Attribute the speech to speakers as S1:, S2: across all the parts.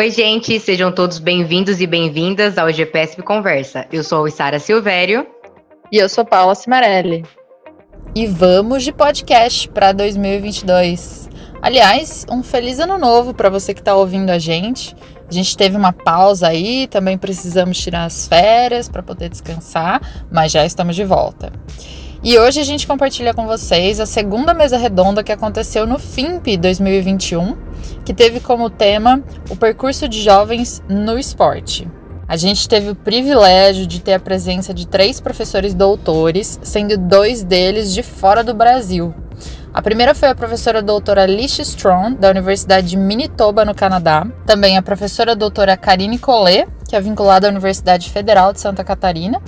S1: Oi, gente, sejam todos bem-vindos e bem-vindas ao GPSP Conversa. Eu sou a Sara Silvério.
S2: E eu sou Paula Cimarelli. E vamos de podcast para 2022. Aliás, um feliz ano novo para você que está ouvindo a gente. A gente teve uma pausa aí, também precisamos tirar as férias para poder descansar, mas já estamos de volta. E hoje a gente compartilha com vocês a segunda mesa redonda que aconteceu no FIMP 2021, que teve como tema o percurso de jovens no esporte. A gente teve o privilégio de ter a presença de três professores doutores, sendo dois deles de fora do Brasil. A primeira foi a professora doutora Alicia Strong, da Universidade de Manitoba, no Canadá. Também a professora doutora Karine Collet, que é vinculada à Universidade Federal de Santa Catarina.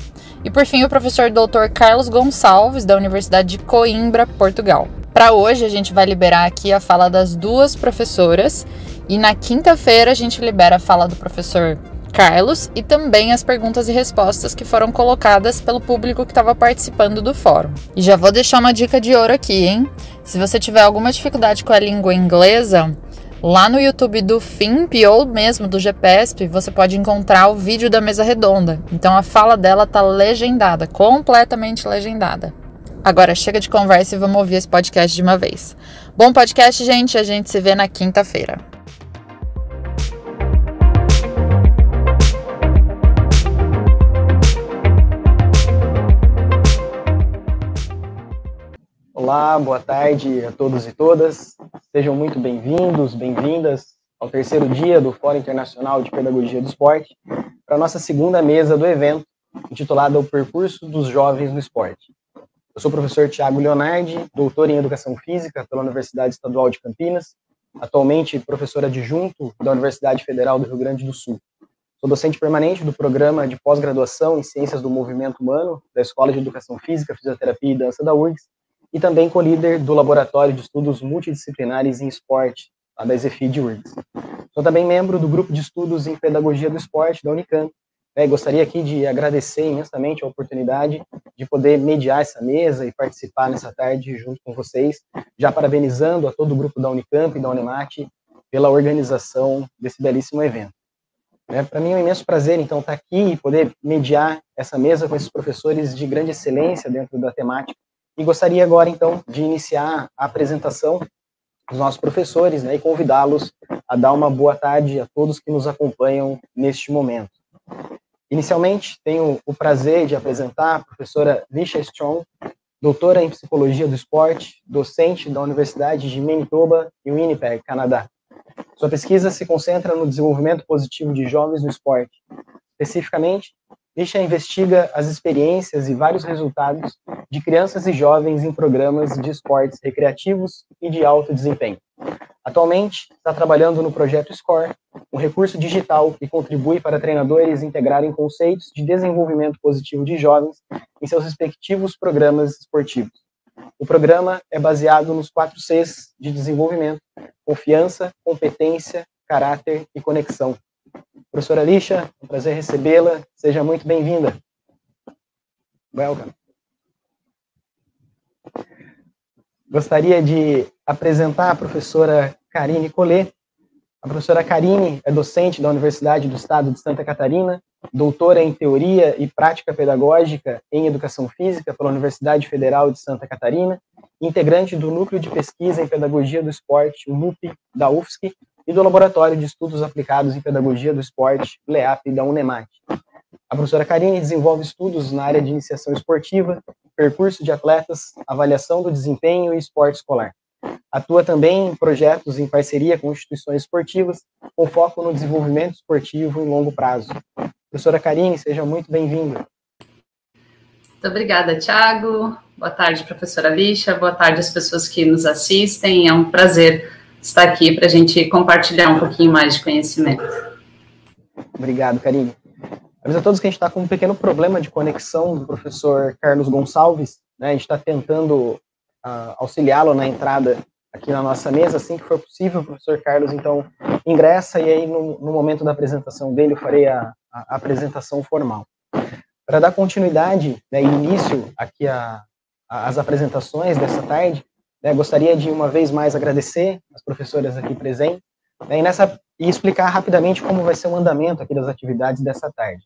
S2: E por fim, o professor doutor Carlos Gonçalves, da Universidade de Coimbra, Portugal. Para hoje, a gente vai liberar aqui a fala das duas professoras. E na quinta-feira, a gente libera a fala do professor Carlos e também as perguntas e respostas que foram colocadas pelo público que estava participando do fórum. E já vou deixar uma dica de ouro aqui, hein? Se você tiver alguma dificuldade com a língua inglesa, lá no YouTube do FIMP ou mesmo do GPSP, você pode encontrar o vídeo da mesa redonda. Então a fala dela tá legendada, completamente legendada. Agora chega de conversa e vamos ouvir esse podcast de uma vez. Bom podcast, gente. A gente se vê na quinta-feira.
S3: Olá, boa tarde a todos e todas. Sejam muito bem-vindos, bem-vindas ao terceiro dia do Fórum Internacional de Pedagogia do Esporte, para a nossa segunda mesa do evento, intitulada O Percurso dos Jovens no Esporte. Eu sou o professor Tiago Leonardi, doutor em Educação Física pela Universidade Estadual de Campinas, atualmente professor adjunto da Universidade Federal do Rio Grande do Sul. Sou docente permanente do programa de pós-graduação em Ciências do Movimento Humano da Escola de Educação Física, Fisioterapia e Dança da URGS e também co-líder do Laboratório de Estudos Multidisciplinares em Esporte, lá da EZFI de URGS. Sou também membro do Grupo de Estudos em Pedagogia do Esporte da Unicamp. Né, gostaria aqui de agradecer imensamente a oportunidade de poder mediar essa mesa e participar nessa tarde junto com vocês, já parabenizando a todo o grupo da Unicamp e da Unemat pela organização desse belíssimo evento. Né, Para mim é um imenso prazer, então, estar aqui e poder mediar essa mesa com esses professores de grande excelência dentro da temática e gostaria agora, então, de iniciar a apresentação dos nossos professores né, e convidá-los a dar uma boa tarde a todos que nos acompanham neste momento. Inicialmente, tenho o prazer de apresentar a professora Lisha Strong, doutora em Psicologia do Esporte, docente da Universidade de Manitoba e Winnipeg, Canadá. Sua pesquisa se concentra no desenvolvimento positivo de jovens no esporte, especificamente Lisha investiga as experiências e vários resultados de crianças e jovens em programas de esportes recreativos e de alto desempenho. Atualmente, está trabalhando no projeto SCORE, um recurso digital que contribui para treinadores integrarem conceitos de desenvolvimento positivo de jovens em seus respectivos programas esportivos. O programa é baseado nos quatro Cs de desenvolvimento: confiança, competência, caráter e conexão, Professora Lixa, é um prazer recebê-la. Seja muito bem-vinda. Welcome. Gostaria de apresentar a professora Karine Collet. A professora Karine é docente da Universidade do Estado de Santa Catarina, doutora em Teoria e Prática Pedagógica em Educação Física pela Universidade Federal de Santa Catarina, integrante do Núcleo de Pesquisa em Pedagogia do Esporte, o NUP, da UFSC, e do Laboratório de Estudos Aplicados em Pedagogia do Esporte, LEAP, da UNEMAT. A professora Karine desenvolve estudos na área de iniciação esportiva, percurso de atletas, avaliação do desempenho e esporte escolar. Atua também em projetos em parceria com instituições esportivas, com foco no desenvolvimento esportivo em longo prazo. Professora Karine, seja muito bem-vinda.
S4: Muito obrigada, Tiago. Boa tarde, professora Lixa. Boa tarde às pessoas que nos assistem. É um prazer estar aqui para a gente compartilhar um pouquinho mais de conhecimento.
S3: Obrigado, Karine. Aviso a todos que a gente está com um pequeno problema de conexão do professor Carlos Gonçalves. Né? A gente está tentando uh, auxiliá-lo na entrada aqui na nossa mesa, assim que for possível. O professor Carlos, então, ingressa e aí, no, no momento da apresentação dele, eu farei a, a apresentação formal. Para dar continuidade né, início aqui às apresentações dessa tarde, né, gostaria de uma vez mais agradecer as professoras aqui presentes, né, e, nessa, e explicar rapidamente como vai ser o andamento aqui das atividades dessa tarde.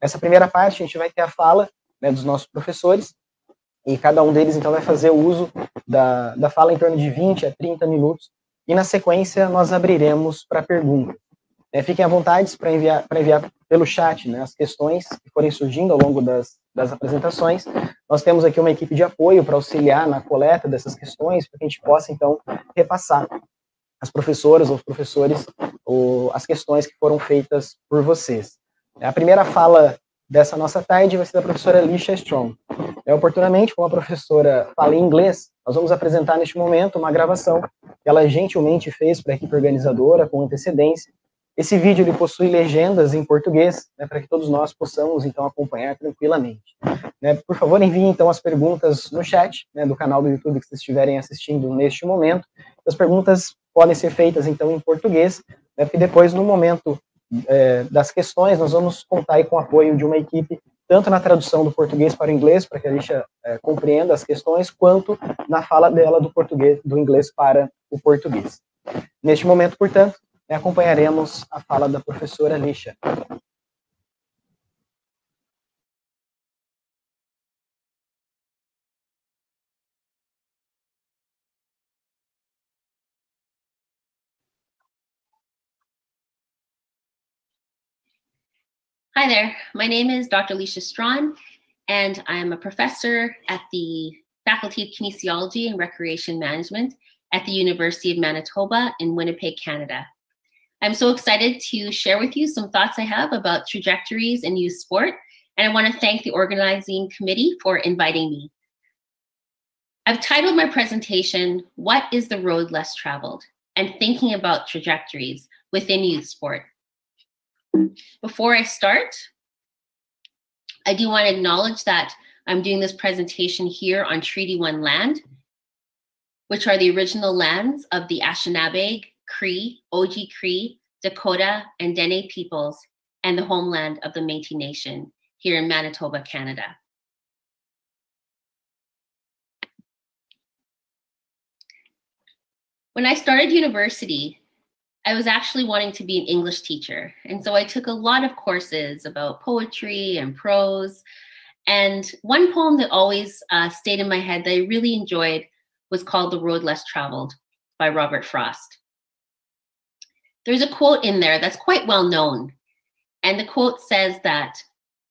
S3: Nessa primeira parte, a gente vai ter a fala né, dos nossos professores, e cada um deles, então, vai fazer o uso da, da fala em torno de 20 a 30 minutos, e na sequência nós abriremos para perguntas. É, fiquem à vontade para enviar, enviar pelo chat né, as questões que forem surgindo ao longo das, das apresentações. Nós temos aqui uma equipe de apoio para auxiliar na coleta dessas questões, para que a gente possa, então, repassar as professoras ou os professores ou as questões que foram feitas por vocês. A primeira fala dessa nossa tarde vai ser da professora Alicia Strong. É, oportunamente, como a professora fala em inglês, nós vamos apresentar neste momento uma gravação que ela gentilmente fez para a equipe organizadora com antecedência, esse vídeo ele possui legendas em português, né, para que todos nós possamos então acompanhar tranquilamente. Né, por favor, enviem então as perguntas no chat né, do canal do YouTube que vocês estiverem assistindo neste momento. As perguntas podem ser feitas então em português, né, porque depois no momento é, das questões nós vamos contar com o apoio de uma equipe tanto na tradução do português para o inglês, para que a gente é, compreenda as questões, quanto na fala dela do português, do inglês para o português. Neste momento, portanto, e acompanharemos a fala da professora Lixa.
S5: Hi there, my name is Dr. Alicia Strawn, and I'm a professor at the Faculty of Kinesiology and Recreation Management at the University of Manitoba in Winnipeg, Canada. I'm so excited to share with you some thoughts I have about trajectories in youth sport, and I want to thank the organizing committee for inviting me. I've titled my presentation, What is the Road Less Traveled? and thinking about trajectories within youth sport. Before I start, I do want to acknowledge that I'm doing this presentation here on Treaty One land, which are the original lands of the Anishinaabe, Cree, Oji Cree, Dakota, and Dene peoples, and the homeland of the Métis Nation here in Manitoba, Canada. When I started university, I was actually wanting to be an English teacher. And so I took a lot of courses about poetry and prose. And one poem that always uh, stayed in my head that I really enjoyed was called The Road Less Traveled by Robert Frost. There's a quote in there that's quite well known. And the quote says that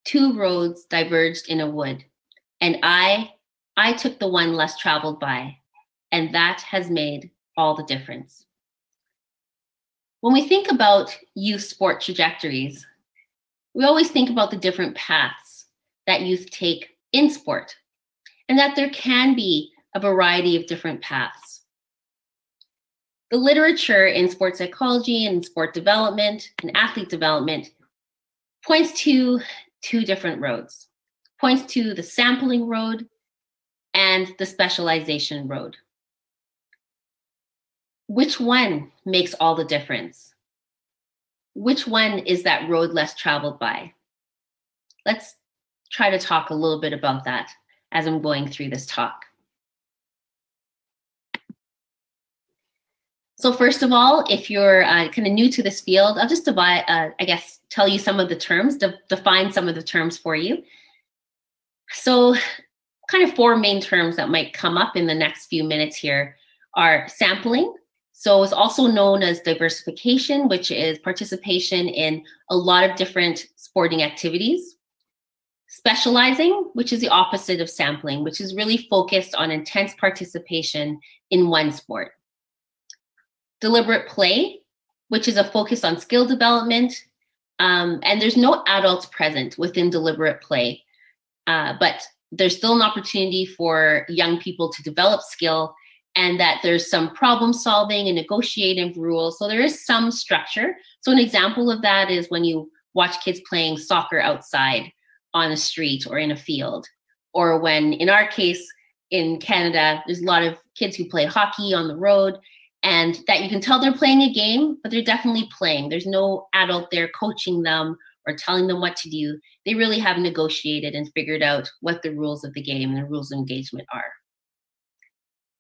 S5: two roads diverged in a wood, and I I took the one less traveled by, and that has made all the difference. When we think about youth sport trajectories, we always think about the different paths that youth take in sport, and that there can be a variety of different paths the literature in sports psychology and sport development and athlete development points to two different roads. Points to the sampling road and the specialization road. Which one makes all the difference? Which one is that road less traveled by? Let's try to talk a little bit about that as i'm going through this talk So first of all, if you're uh, kind of new to this field, I'll just divide, uh, I guess, tell you some of the terms, de- define some of the terms for you. So kind of four main terms that might come up in the next few minutes here are sampling. So it's also known as diversification, which is participation in a lot of different sporting activities. Specializing, which is the opposite of sampling, which is really focused on intense participation in one sport deliberate play, which is a focus on skill development. Um, and there's no adults present within deliberate play, uh, but there's still an opportunity for young people to develop skill and that there's some problem solving and negotiating rules. So there is some structure. So an example of that is when you watch kids playing soccer outside on a street or in a field, or when in our case in Canada, there's a lot of kids who play hockey on the road and that you can tell they're playing a game, but they're definitely playing. There's no adult there coaching them or telling them what to do. They really have negotiated and figured out what the rules of the game and the rules of engagement are.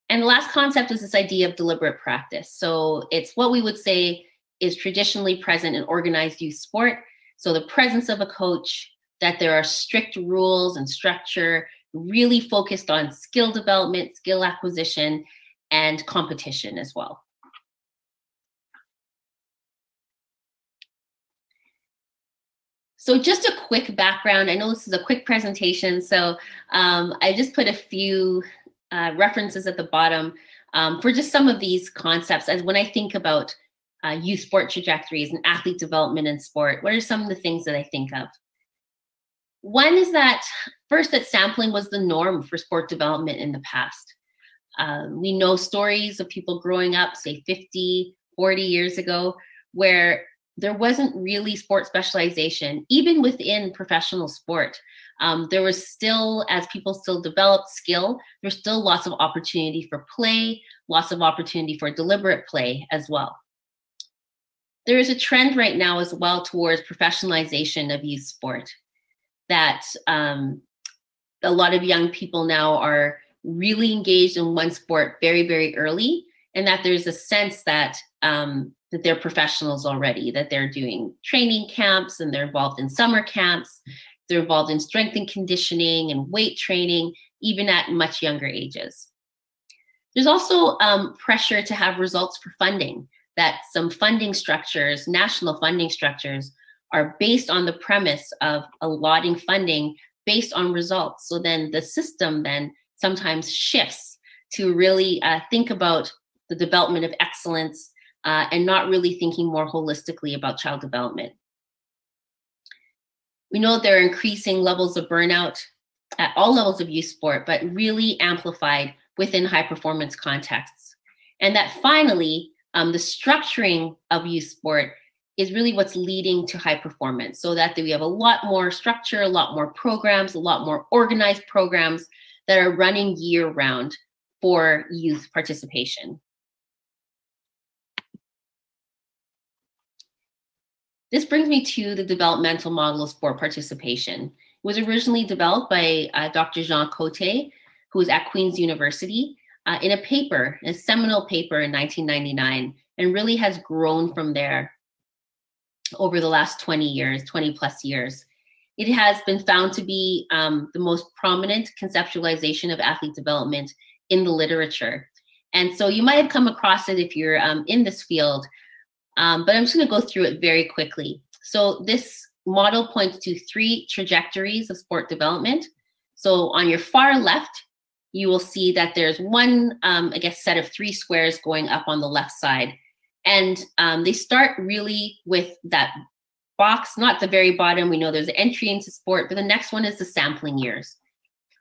S5: And the last concept is this idea of deliberate practice. So it's what we would say is traditionally present in organized youth sport. So the presence of a coach, that there are strict rules and structure, really focused on skill development, skill acquisition, and competition as well. So just a quick background. I know this is a quick presentation, so um, I just put a few uh, references at the bottom um, for just some of these concepts. As when I think about uh, youth sport trajectories and athlete development in sport, what are some of the things that I think of? One is that first, that sampling was the norm for sport development in the past. Um, we know stories of people growing up, say 50, 40 years ago, where there wasn't really sport specialization, even within professional sport. Um, there was still, as people still developed skill, there's still lots of opportunity for play, lots of opportunity for deliberate play as well. There is a trend right now as well towards professionalization of youth sport, that um, a lot of young people now are really engaged in one sport very, very early, and that there's a sense that um, that they're professionals already, that they're doing training camps and they're involved in summer camps, they're involved in strength and conditioning and weight training, even at much younger ages. There's also um, pressure to have results for funding, that some funding structures, national funding structures, are based on the premise of allotting funding based on results. So then the system then sometimes shifts to really uh, think about the development of excellence uh, and not really thinking more holistically about child development. We know that there are increasing levels of burnout at all levels of youth sport, but really amplified within high performance contexts. And that finally, um, the structuring of youth sport is really what's leading to high performance so that we have a lot more structure, a lot more programs, a lot more organized programs that are running year round for youth participation. This brings me to the developmental model of sport participation. It was originally developed by uh, Dr. Jean Cote, who was at Queen's University, uh, in a paper, a seminal paper in 1999, and really has grown from there over the last 20 years, 20 plus years. It has been found to be um, the most prominent conceptualization of athlete development in the literature. And so you might have come across it if you're um, in this field, um, but I'm just going to go through it very quickly. So this model points to three trajectories of sport development. So on your far left, you will see that there's one, um, I guess, set of three squares going up on the left side. And um, they start really with that box, not the very bottom. We know there's entry into sport, but the next one is the sampling years.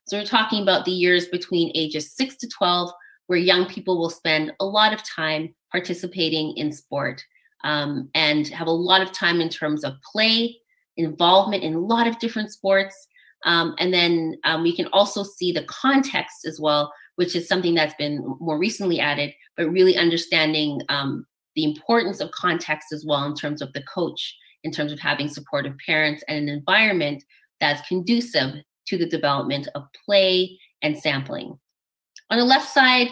S5: So we're talking about the years between ages 6 to 12, where young people will spend a lot of time participating in sport um, and have a lot of time in terms of play, involvement in a lot of different sports. Um, and then um, we can also see the context as well, which is something that's been more recently added, but really understanding um, the importance of context as well in terms of the coach, in terms of having supportive parents and an environment that's conducive to the development of play and sampling. On the left side,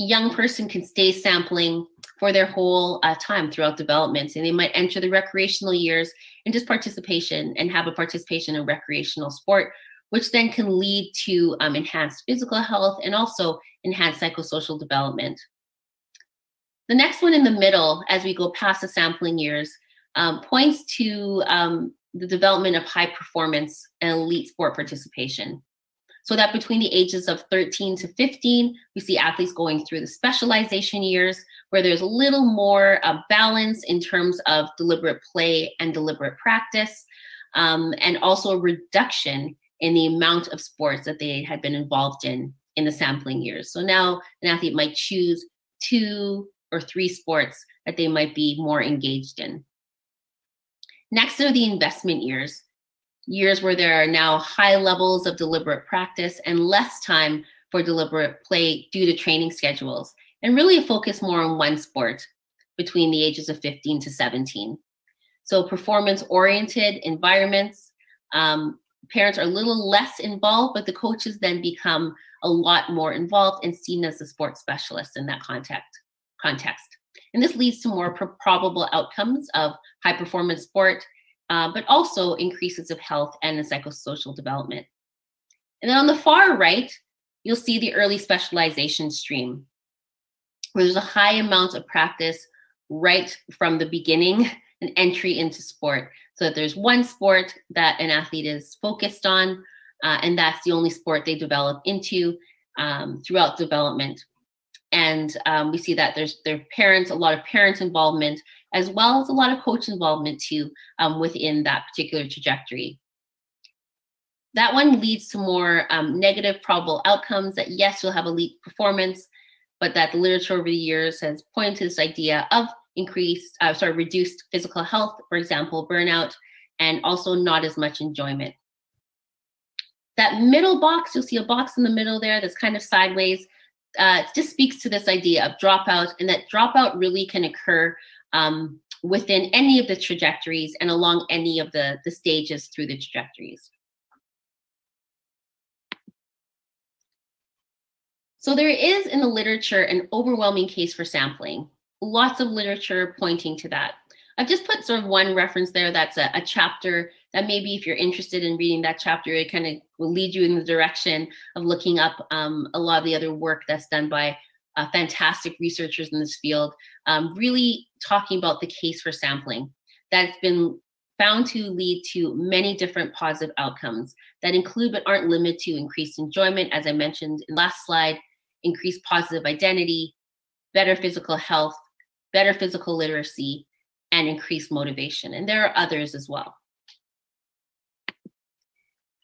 S5: a young person can stay sampling for their whole uh, time throughout development. And they might enter the recreational years and just participation and have a participation in recreational sport, which then can lead to um, enhanced physical health and also enhanced psychosocial development. The next one in the middle, as we go past the sampling years, um, points to um, the development of high performance and elite sport participation. So that between the ages of 13 to 15, we see athletes going through the specialization years where there's a little more uh, balance in terms of deliberate play and deliberate practice, um, and also a reduction in the amount of sports that they had been involved in in the sampling years. So now an athlete might choose two or three sports that they might be more engaged in. Next are the investment years years where there are now high levels of deliberate practice and less time for deliberate play due to training schedules, and really a focus more on one sport between the ages of 15 to 17. So, performance oriented environments, um, parents are a little less involved, but the coaches then become a lot more involved and seen as a sports specialist in that context. context. And this leads to more pro- probable outcomes of high performance sport, uh, but also increases of health and the psychosocial development. And then on the far right, you'll see the early specialization stream, where there's a high amount of practice right from the beginning and entry into sport. So that there's one sport that an athlete is focused on, uh, and that's the only sport they develop into um, throughout development. And um, we see that there's their parents, a lot of parents involvement, as well as a lot of coach involvement too um, within that particular trajectory. That one leads to more um, negative probable outcomes. That yes, you'll have elite performance, but that the literature over the years has pointed to this idea of increased, uh, sorry, reduced physical health, for example, burnout, and also not as much enjoyment. That middle box, you'll see a box in the middle there that's kind of sideways, uh, just speaks to this idea of dropout, and that dropout really can occur um, within any of the trajectories and along any of the, the stages through the trajectories. So there is in the literature an overwhelming case for sampling lots of literature pointing to that. I've just put sort of one reference there that's a, a chapter that maybe if you're interested in reading that chapter, it kind of will lead you in the direction of looking up um, a lot of the other work that's done by uh, fantastic researchers in this field, um, really talking about the case for sampling that's been found to lead to many different positive outcomes that include but aren't limited to increased enjoyment, as I mentioned in last slide, increased positive identity, better physical health, better physical literacy, and increased motivation. And there are others as well.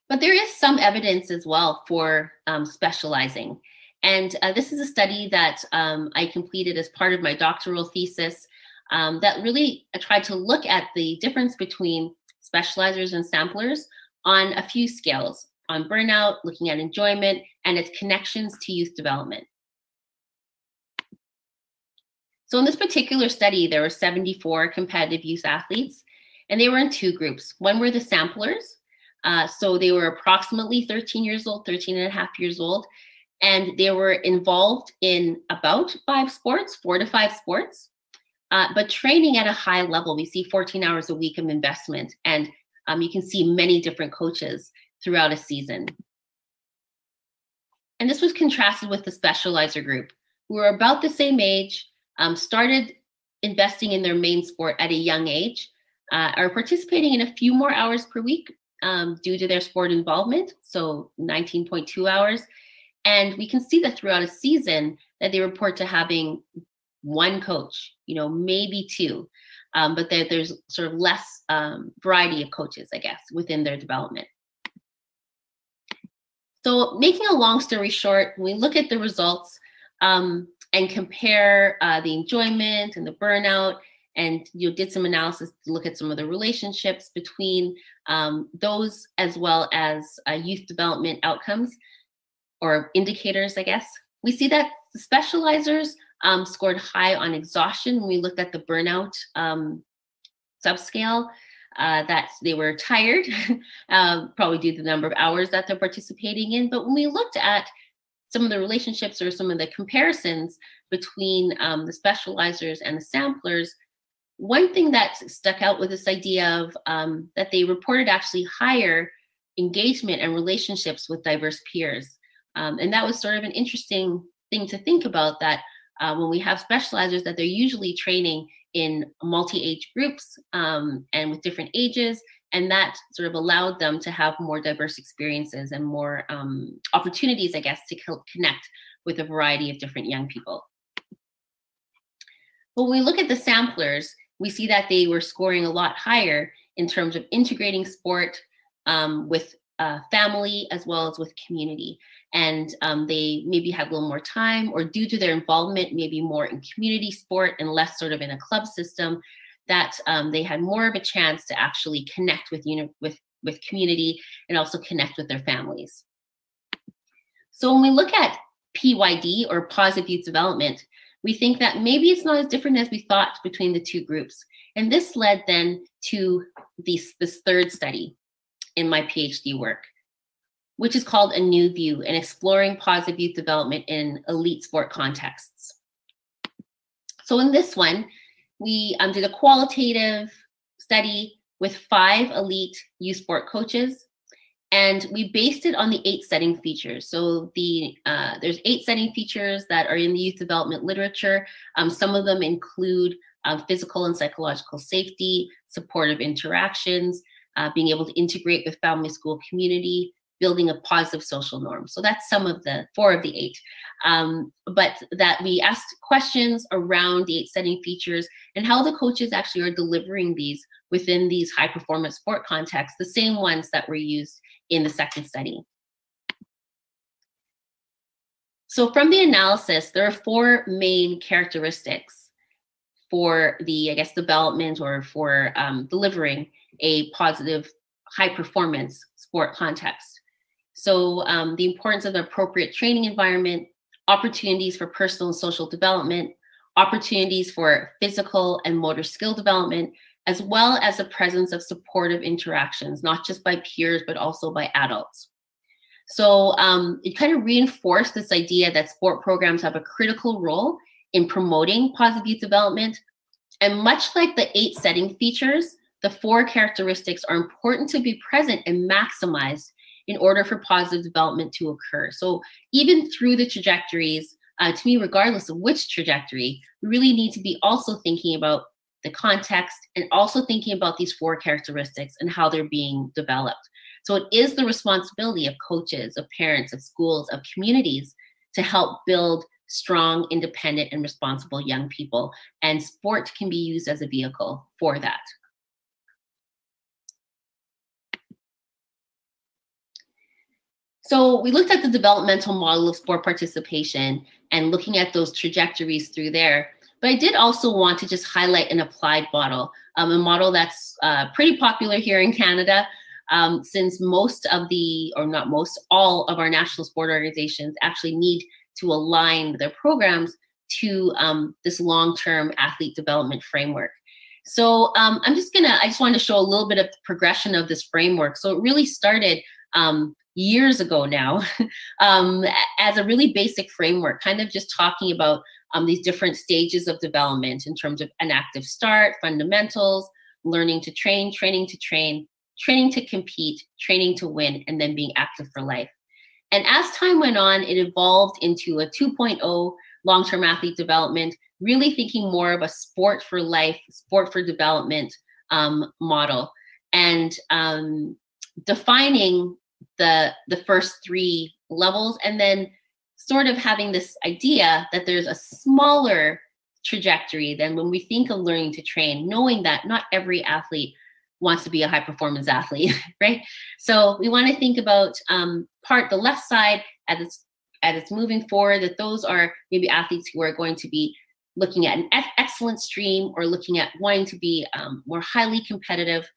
S5: But there is some evidence as well for um, specializing. And uh, this is a study that um, I completed as part of my doctoral thesis um, that really tried to look at the difference between specializers and samplers on a few scales on burnout, looking at enjoyment, and its connections to youth development. So in this particular study, there were 74 competitive youth athletes, and they were in two groups. One were the samplers. Uh, so they were approximately 13 years old, 13 and a half years old, and they were involved in about five sports, four to five sports, uh, but training at a high level. We see 14 hours a week of investment, and um, you can see many different coaches throughout a season. And this was contrasted with the specializer group, who were about the same age, um, started investing in their main sport at a young age, uh, are participating in a few more hours per week um, due to their sport involvement, so 19.2 hours. And we can see that throughout a season that they report to having one coach, you know, maybe two, um, but that there's sort of less um, variety of coaches, I guess, within their development. So, making a long story short, we look at the results, um, and compare uh, the enjoyment and the burnout and you did some analysis to look at some of the relationships between um, those as well as uh, youth development outcomes or indicators, I guess. We see that the specializers um, scored high on exhaustion when we looked at the burnout um, subscale. Uh, that they were tired, uh, probably due to the number of hours that they're participating in. But when we looked at some of the relationships or some of the comparisons between um, the specializers and the samplers, one thing that stuck out with this idea of um, that they reported actually higher engagement and relationships with diverse peers. Um, and that was sort of an interesting thing to think about that uh, when we have specializers that they're usually training in multi-age groups um, and with different ages and that sort of allowed them to have more diverse experiences and more um, opportunities i guess to co- connect with a variety of different young people when we look at the samplers we see that they were scoring a lot higher in terms of integrating sport um, with uh, family as well as with community and um, they maybe had a little more time or due to their involvement maybe more in community sport and less sort of in a club system that um, they had more of a chance to actually connect with know with with community and also connect with their families. So when we look at PYD or positive youth development, we think that maybe it's not as different as we thought between the two groups. And this led then to this, this third study in my PhD work, which is called A New View and exploring positive youth development in elite sport contexts. So in this one, we um, did a qualitative study with five elite youth sport coaches, and we based it on the eight setting features. So the uh, there's eight setting features that are in the youth development literature. Um, some of them include um, physical and psychological safety, supportive interactions, uh, being able to integrate with family, school, community, building a positive social norm. So that's some of the four of the eight. Um, but that we asked questions around the eight setting features and how the coaches actually are delivering these within these high performance sport contexts, the same ones that were used in the second study. So from the analysis, there are four main characteristics for the, I guess, development or for um, delivering a positive high performance sport context. So um, the importance of the appropriate training environment, opportunities for personal and social development, opportunities for physical and motor skill development, as well as the presence of supportive interactions, not just by peers, but also by adults. So um, it kind of reinforced this idea that sport programs have a critical role in promoting positive youth development. And much like the eight setting features, the four characteristics are important to be present and maximized in order for positive development to occur. So even through the trajectories, uh, to me, regardless of which trajectory, we really need to be also thinking about the context and also thinking about these four characteristics and how they're being developed. So it is the responsibility of coaches, of parents, of schools, of communities to help build strong, independent, and responsible young people. And sport can be used as a vehicle for that. So we looked at the developmental model of sport participation and looking at those trajectories through there. But I did also want to just highlight an applied model, um, a model that's uh, pretty popular here in Canada, um, since most of the, or not most, all of our national sport organizations actually need to align their programs to um, this long-term athlete development framework. So um, I'm just gonna, I just wanted to show a little bit of progression of this framework. So it really started um, years ago now um, as a really basic framework, kind of just talking about um, these different stages of development in terms of an active start, fundamentals, learning to train, training to train, training to compete, training to win, and then being active for life. And as time went on, it evolved into a 2.0 long term athlete development, really thinking more of a sport for life, sport for development um, model, and um, defining the the first three levels and then sort of having this idea that there's a smaller trajectory than when we think of learning to train knowing that not every athlete wants to be a high performance athlete right? So we want to think about um, part the left side as it's as it's moving forward that those are maybe athletes who are going to be looking at an excellent stream or looking at wanting to be um, more highly competitive.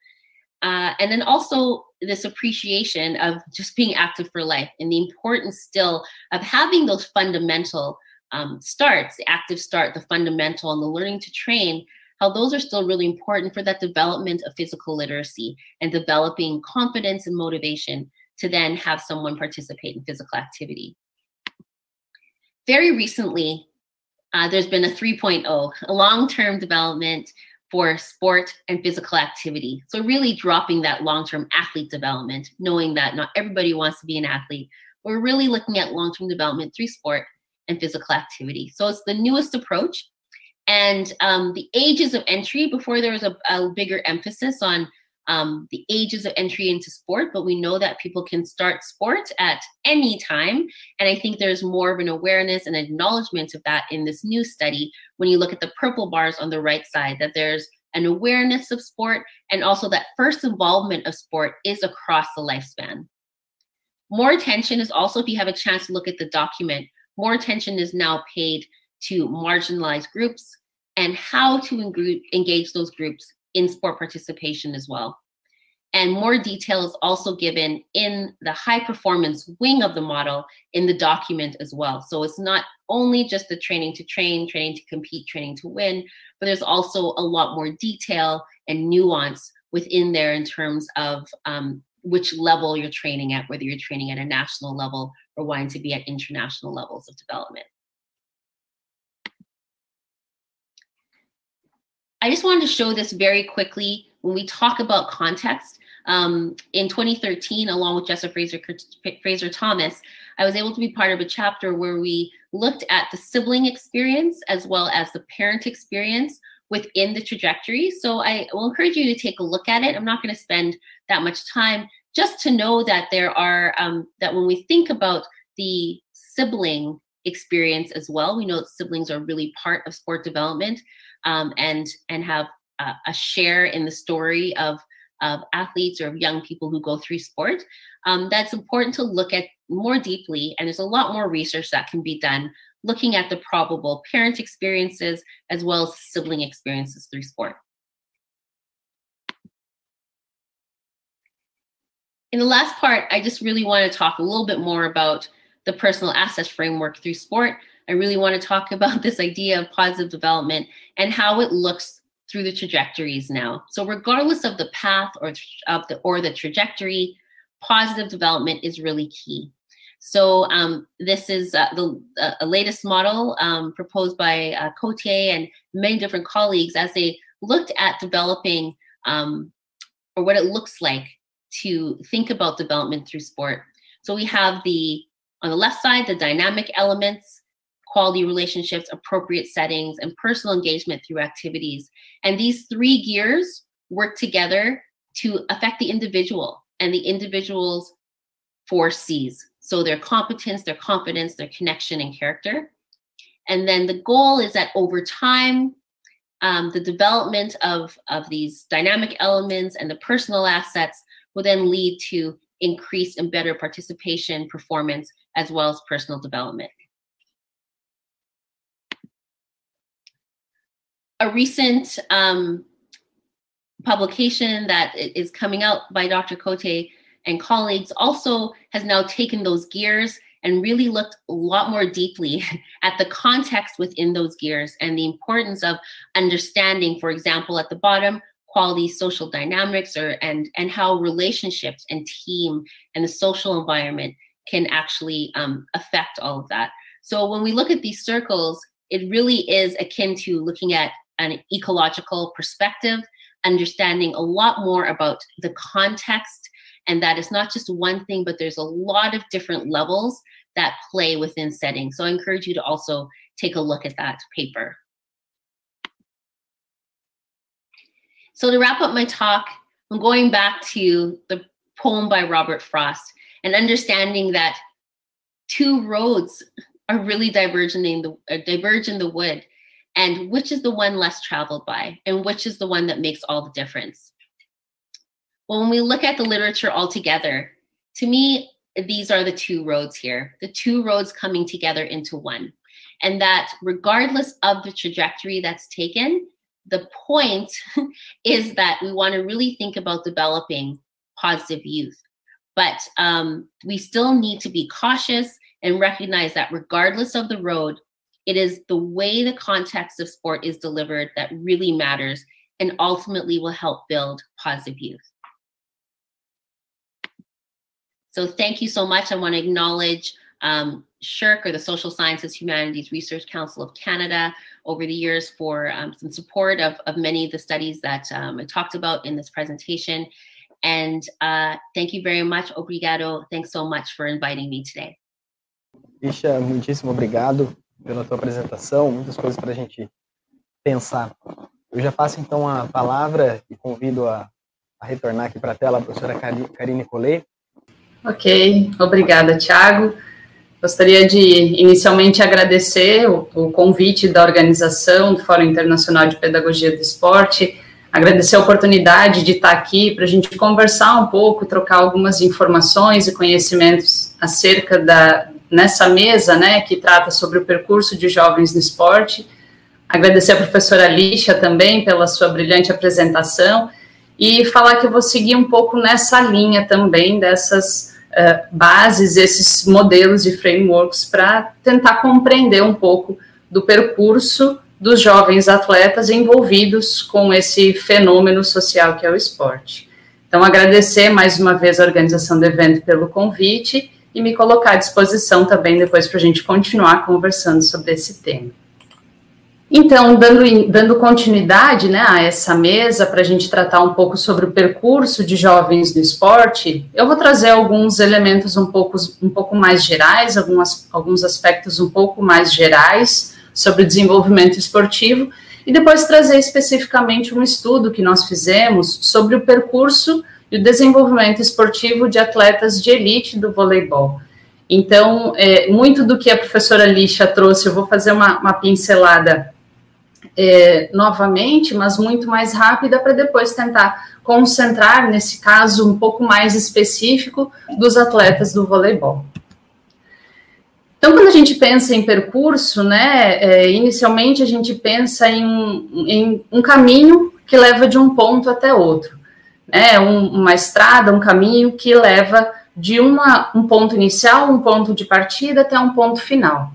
S5: Uh, and then also this appreciation of just being active for life and the importance still of having those fundamental um, starts, the active start, the fundamental, and the learning to train, how those are still really important for that development of physical literacy and developing confidence and motivation to then have someone participate in physical activity. Very recently, uh, there's been a 3.0, a long term development for sport and physical activity. So, really dropping that long term athlete development, knowing that not everybody wants to be an athlete. We're really looking at long term development through sport and physical activity. So, it's the newest approach. And um, the ages of entry, before there was a, a bigger emphasis on um, the ages of entry into sport, but we know that people can start sport at any time. And I think there's more of an awareness and acknowledgement of that in this new study when you look at the purple bars on the right side, that there's an awareness of sport and also that first involvement of sport is across the lifespan. More attention is also, if you have a chance to look at the document, more attention is now paid to marginalized groups and how to engage those groups in sport participation as well. And more detail is also given in the high performance wing of the model in the document as well. So it's not only just the training to train, training to compete, training to win, but there's also a lot more detail and nuance within there in terms of um, which level you're training at, whether you're training at a national level or wanting to be at international levels of development. I just wanted to show this very quickly when we talk about context. Um, in 2013, along with Jessica Fraser, Fraser Thomas, I was able to be part of a chapter where we looked at the sibling experience as well as the parent experience within the trajectory. So I will encourage you to take a look at it. I'm not going to spend that much time just to know that there are, um, that when we think about the sibling experience as well, we know that siblings are really part of sport development um, and, and have a, a share in the story of of athletes or of young people who go through sport, um, that's important to look at more deeply. And there's a lot more research that can be done looking at the probable parent experiences as well as sibling experiences through sport. In the last part, I just really want to talk a little bit more about the personal assets framework through sport. I really want to talk about this idea of positive development and how it looks through the trajectories now. So regardless of the path or of the or the trajectory, positive development is really key. So um, this is uh, the uh, latest model um, proposed by uh, and many different colleagues as they looked at developing um, or what it looks like to think about development through sport. So we have the on the left side the dynamic elements, quality relationships, appropriate settings, and personal engagement through activities. And these three gears work together to affect the individual and the individual's four C's. So their competence, their confidence, their connection, and character. And then the goal is that over time, um, the development of, of these dynamic elements and the personal assets will then lead to increased and better participation, performance, as well as personal development. a recent um, publication that is coming out by Dr. Cote and colleagues also has now taken those gears and really looked a lot more deeply at the context within those gears and the importance of understanding, for example, at the bottom, quality social dynamics or and and how relationships and team and the social environment can actually um, affect all of that. So when we look at these circles, it really is akin to looking at an ecological perspective, understanding a lot more about the context, and that it's not just one thing, but there's a lot of different levels that play within settings. So I encourage you to also take a look at that paper. So to wrap up my talk, I'm going back to the poem by Robert Frost and understanding that two roads are really diverging in the uh, diverge in the wood and which is the one less traveled by and which is the one that makes all the difference. Well when we look at the literature altogether to me these are the two roads here the two roads coming together into one and that regardless of the trajectory that's taken the point is that we want to really think about developing positive youth but um, we still need to be cautious and recognize that regardless of the road it is the way the context of sport is delivered that really matters and ultimately will help build positive youth. So thank you so much. I want to acknowledge um, SSHRC or the Social Sciences Humanities Research Council of Canada over the years for um, some support of, of many of the studies that um, I talked about in this presentation. And uh, thank you very much. Obrigado. Thanks so much for inviting me today.
S3: Isha, muitíssimo obrigado pela tua apresentação, muitas coisas para a gente pensar. Eu já passo então a palavra e convido a, a retornar aqui para a tela a professora Karine Collet.
S4: Ok, obrigada, Tiago. Gostaria de inicialmente agradecer o, o, convite da organização do Fórum Internacional de Pedagogia do Esporte, agradecer a oportunidade de estar aqui para a gente conversar um pouco, trocar algumas informações e conhecimentos acerca da, nessa mesa, né, que trata sobre o percurso de jovens no esporte. Agradecer a professora Lixa também pela sua brilhante apresentação e falar que eu vou seguir um pouco nessa linha também dessas uh, bases, esses modelos e frameworks para tentar compreender um pouco do percurso dos jovens atletas envolvidos com esse fenômeno social que é o esporte. Então, agradecer mais uma vez a organização do evento pelo convite e me colocar à disposição também depois para a gente continuar conversando sobre esse tema. Então, dando, dando continuidade né, a essa mesa para a gente tratar um pouco sobre o percurso de jovens no esporte, eu vou trazer alguns elementos um pouco, um pouco mais gerais, algumas, alguns aspectos um pouco mais gerais sobre o desenvolvimento esportivo, e depois trazer especificamente um estudo que nós fizemos sobre o percurso e o desenvolvimento esportivo de atletas de elite do voleibol. Então, é, muito do que a professora Lixa trouxe, eu vou fazer uma, uma pincelada é, novamente, mas muito mais rápida, para depois tentar concentrar, nesse caso, um pouco mais específico dos atletas do voleibol. Então, quando a gente pensa em percurso, né, é, inicialmente a gente pensa em um, em um, caminho que leva de um ponto até outro, né, um, uma estrada, um caminho que leva de uma, um ponto inicial, um ponto de partida até um ponto final.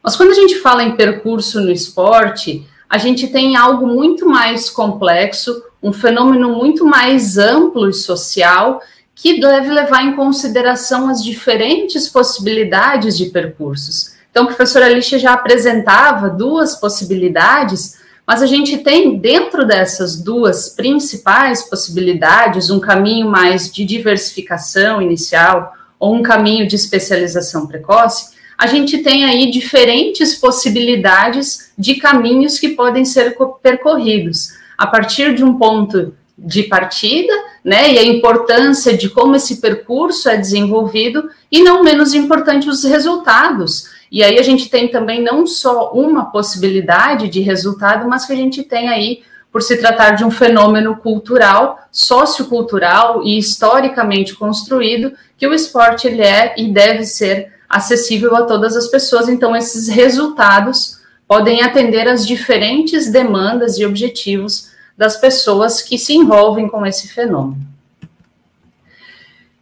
S4: Mas quando a gente fala em percurso no esporte, a gente tem algo muito mais complexo, um fenômeno muito mais amplo e social, que deve levar em consideração as diferentes possibilidades de percursos. Então, a professora Alicia já apresentava duas possibilidades, mas a gente tem dentro dessas duas principais possibilidades um caminho mais de diversificação inicial ou um caminho de especialização precoce a gente tem aí diferentes possibilidades de caminhos que podem ser percorridos a partir de um ponto de partida, né, e a importância de como esse percurso é desenvolvido, e não menos importante os resultados. E aí a gente tem também não só uma possibilidade de resultado, mas que a gente tem aí, por se tratar de um fenômeno cultural, sociocultural e historicamente construído, que o esporte ele é e deve ser acessível a todas as pessoas. Então, esses resultados podem atender às diferentes demandas e objetivos das pessoas que se envolvem com esse fenômeno.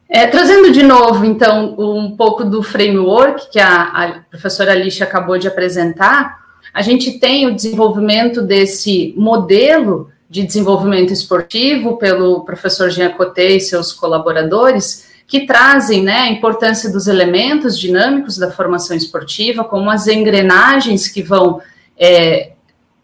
S4: É, trazendo de novo, então, um pouco do framework que a, a professora Alicia acabou de apresentar, a gente tem o desenvolvimento desse modelo de desenvolvimento esportivo pelo professor Jean Coté e seus colaboradores, que trazem né, a importância dos elementos dinâmicos da formação esportiva, como as engrenagens que vão é,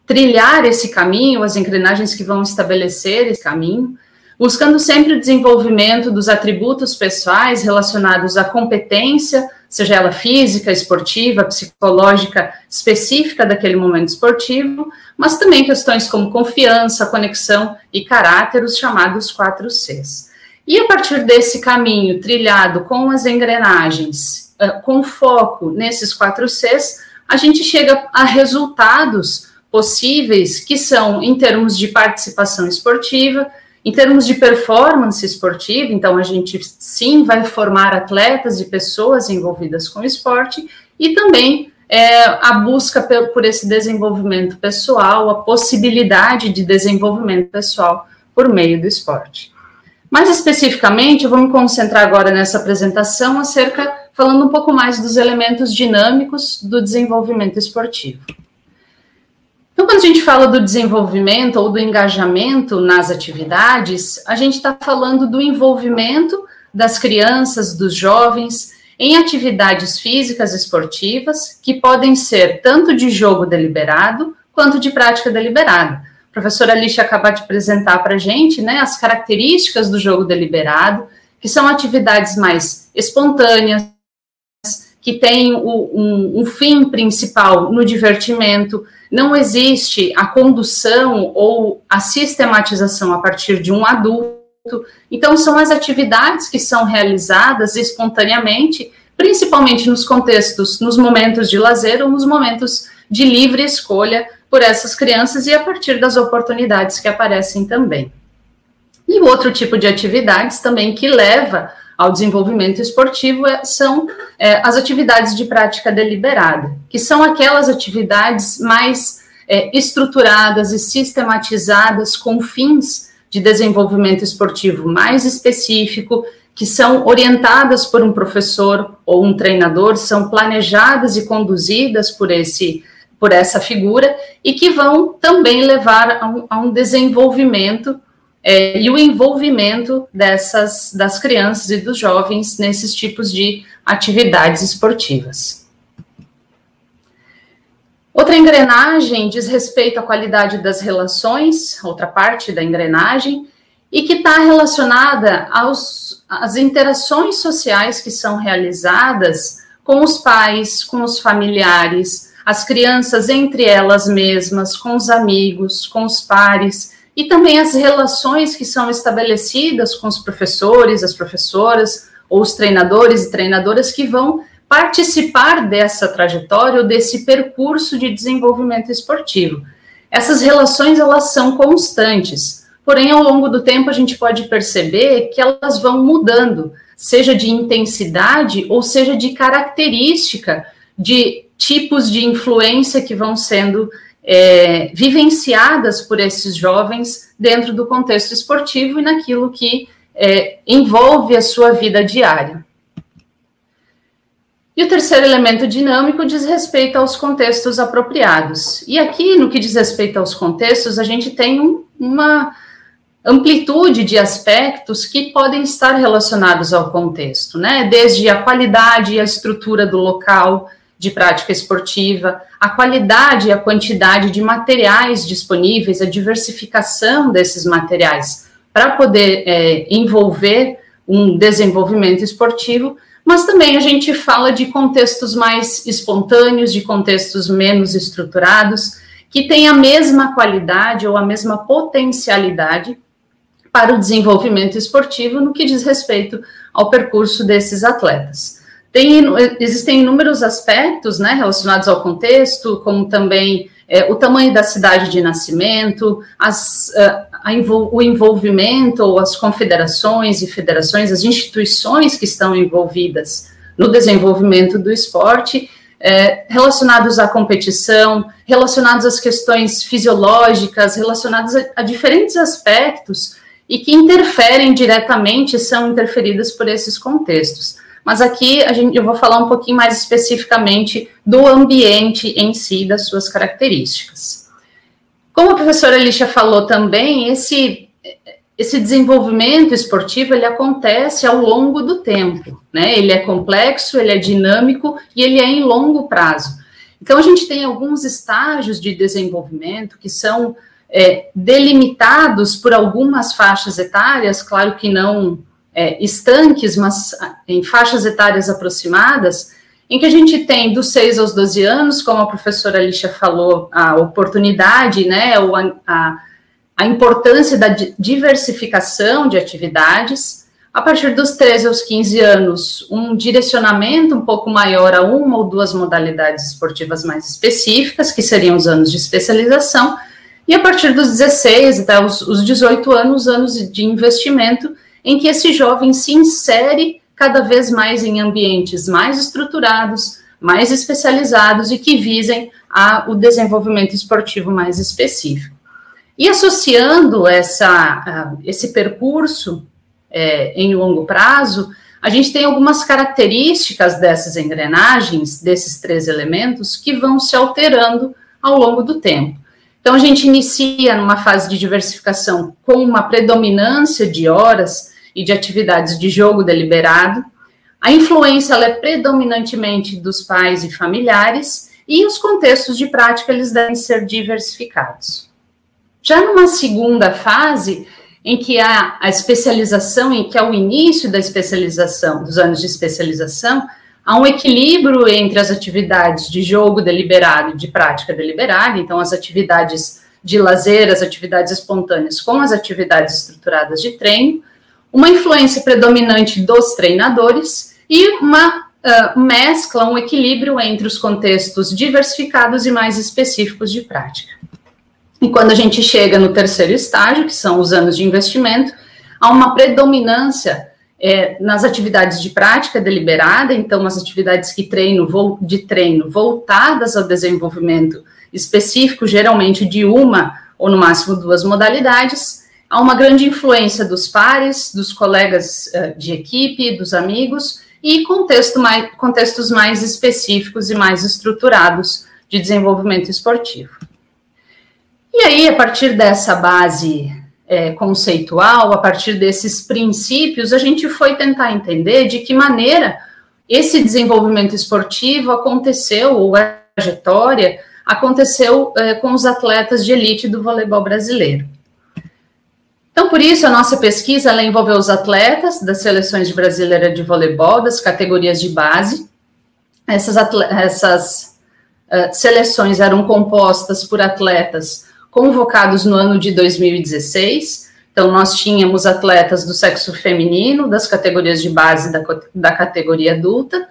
S4: trilhar esse caminho, as engrenagens que vão estabelecer esse caminho, buscando sempre o desenvolvimento dos atributos pessoais relacionados à competência, seja ela física, esportiva, psicológica, específica daquele momento esportivo, mas também questões como confiança, conexão e caráter, os chamados quatro Cs. E a partir desse caminho trilhado com as engrenagens, com foco nesses quatro Cs, a gente chega a resultados possíveis que são em termos de participação esportiva, em termos de performance esportiva, então a gente sim vai formar atletas e pessoas envolvidas com o esporte, e também é, a busca por esse desenvolvimento pessoal, a possibilidade de desenvolvimento pessoal por meio do esporte. Mais especificamente, eu vou me concentrar agora nessa apresentação acerca, falando um pouco mais dos elementos dinâmicos do desenvolvimento esportivo. Então, quando a gente fala do desenvolvimento ou do engajamento nas atividades, a gente está falando do envolvimento das crianças, dos jovens, em atividades físicas esportivas, que podem ser tanto de jogo deliberado quanto de prática deliberada professora Alicia acabou de apresentar para a gente, né, as características do jogo deliberado, que são atividades mais espontâneas, que têm um, um fim principal no divertimento, não existe a condução ou a sistematização a partir de um adulto. Então, são as atividades que são realizadas espontaneamente, principalmente nos contextos, nos momentos de lazer ou nos momentos de livre escolha por essas crianças e a partir das oportunidades que aparecem também. E outro tipo de atividades também que leva ao desenvolvimento esportivo é, são é, as atividades de prática deliberada, que são aquelas atividades mais é, estruturadas e sistematizadas com fins de desenvolvimento esportivo mais específico, que são orientadas por um professor ou um treinador, são planejadas e conduzidas por esse por essa figura e que vão também levar a um, a um desenvolvimento é, e o envolvimento dessas das crianças e dos jovens nesses tipos de atividades esportivas. Outra engrenagem diz respeito à qualidade das relações, outra parte da engrenagem, e que está relacionada aos, às interações sociais que são realizadas com os pais, com os familiares, as crianças entre elas mesmas, com os amigos, com os pares, e também as relações que são estabelecidas com os professores, as professoras, ou os treinadores e treinadoras que vão participar dessa trajetória ou desse percurso de desenvolvimento esportivo. Essas relações elas são constantes, porém ao longo do tempo a gente pode perceber que elas vão mudando, seja de intensidade ou seja de característica de tipos de influência que vão sendo é, vivenciadas por esses jovens dentro do contexto esportivo e naquilo que é, envolve a sua vida diária. E o terceiro elemento dinâmico diz respeito aos contextos apropriados. E aqui, no que diz respeito aos contextos, a gente tem um, uma amplitude de aspectos que podem estar relacionados ao contexto, né? Desde a qualidade e a estrutura do local de prática esportiva, a qualidade e a quantidade de materiais disponíveis, a diversificação desses materiais para poder é, envolver um desenvolvimento esportivo mas também a gente fala de contextos mais espontâneos, de contextos menos estruturados, que têm a mesma qualidade ou a mesma potencialidade para o desenvolvimento esportivo no que diz respeito ao percurso desses atletas. Tem, existem inúmeros aspectos né, relacionados ao contexto, como também é, o tamanho da cidade de nascimento, as, uh, o envolvimento ou as confederações e federações, as instituições que estão envolvidas no desenvolvimento do esporte, é, relacionados à competição, relacionados às questões fisiológicas, relacionados a, a diferentes aspectos e que interferem diretamente, são interferidas por esses contextos. Mas aqui a gente, eu vou falar um pouquinho mais especificamente do ambiente em si, das suas características. Como a professora Alicia falou também, esse, esse desenvolvimento esportivo ele acontece ao longo do tempo, né? Ele é complexo, ele é dinâmico e ele é em longo prazo. Então a gente tem alguns estágios de desenvolvimento que são é, delimitados por algumas faixas etárias, claro que não é, estanques, mas em faixas etárias aproximadas, em que a gente tem dos 6 aos 12 anos, como a professora Alicia falou, a oportunidade, né, a, a importância da diversificação de atividades. A partir dos 13 aos 15 anos, um direcionamento um pouco maior a uma ou duas modalidades esportivas mais específicas, que seriam os anos de especialização. E a partir dos 16 até os, os 18 anos, anos de investimento, em que esse jovem se insere cada vez mais em ambientes mais estruturados, mais especializados e que visem a, o desenvolvimento esportivo mais específico. E associando essa, esse percurso é, em longo prazo, a gente tem algumas características dessas engrenagens, desses três elementos, que vão se alterando ao longo do tempo. Então, a gente inicia numa fase de diversificação com uma predominância de horas e de atividades de jogo deliberado. A influência é predominantemente dos pais e familiares e os contextos de prática eles devem ser diversificados. Já numa segunda fase, em que há a especialização, em que é o início da especialização, dos anos de especialização, há um equilíbrio entre as atividades de jogo deliberado e de prática deliberada, então as atividades de lazer, as atividades espontâneas com as atividades estruturadas de treino, uma influência predominante dos treinadores e uma uh, mescla, um equilíbrio entre os contextos diversificados e mais específicos de prática. E quando a gente chega no terceiro estágio, que são os anos de investimento, há uma predominância é, nas atividades de prática deliberada, então as atividades que treino, de treino voltadas ao desenvolvimento específico, geralmente de uma ou no máximo duas modalidades, há uma grande influência dos pares, dos colegas uh, de equipe, dos amigos e contexto mais, contextos mais específicos e mais estruturados de desenvolvimento esportivo. E aí, a partir dessa base é, conceitual, a partir desses princípios, a gente foi tentar entender de que maneira esse desenvolvimento esportivo aconteceu, ou a trajetória, aconteceu é, com os atletas de elite do voleibol brasileiro. Então, por isso, a nossa pesquisa ela envolveu os atletas das seleções brasileiras de voleibol, das categorias de base. Essas, essas uh, seleções eram compostas por atletas convocados no ano de 2016. Então, nós tínhamos atletas do sexo feminino, das categorias de base da, da categoria adulta.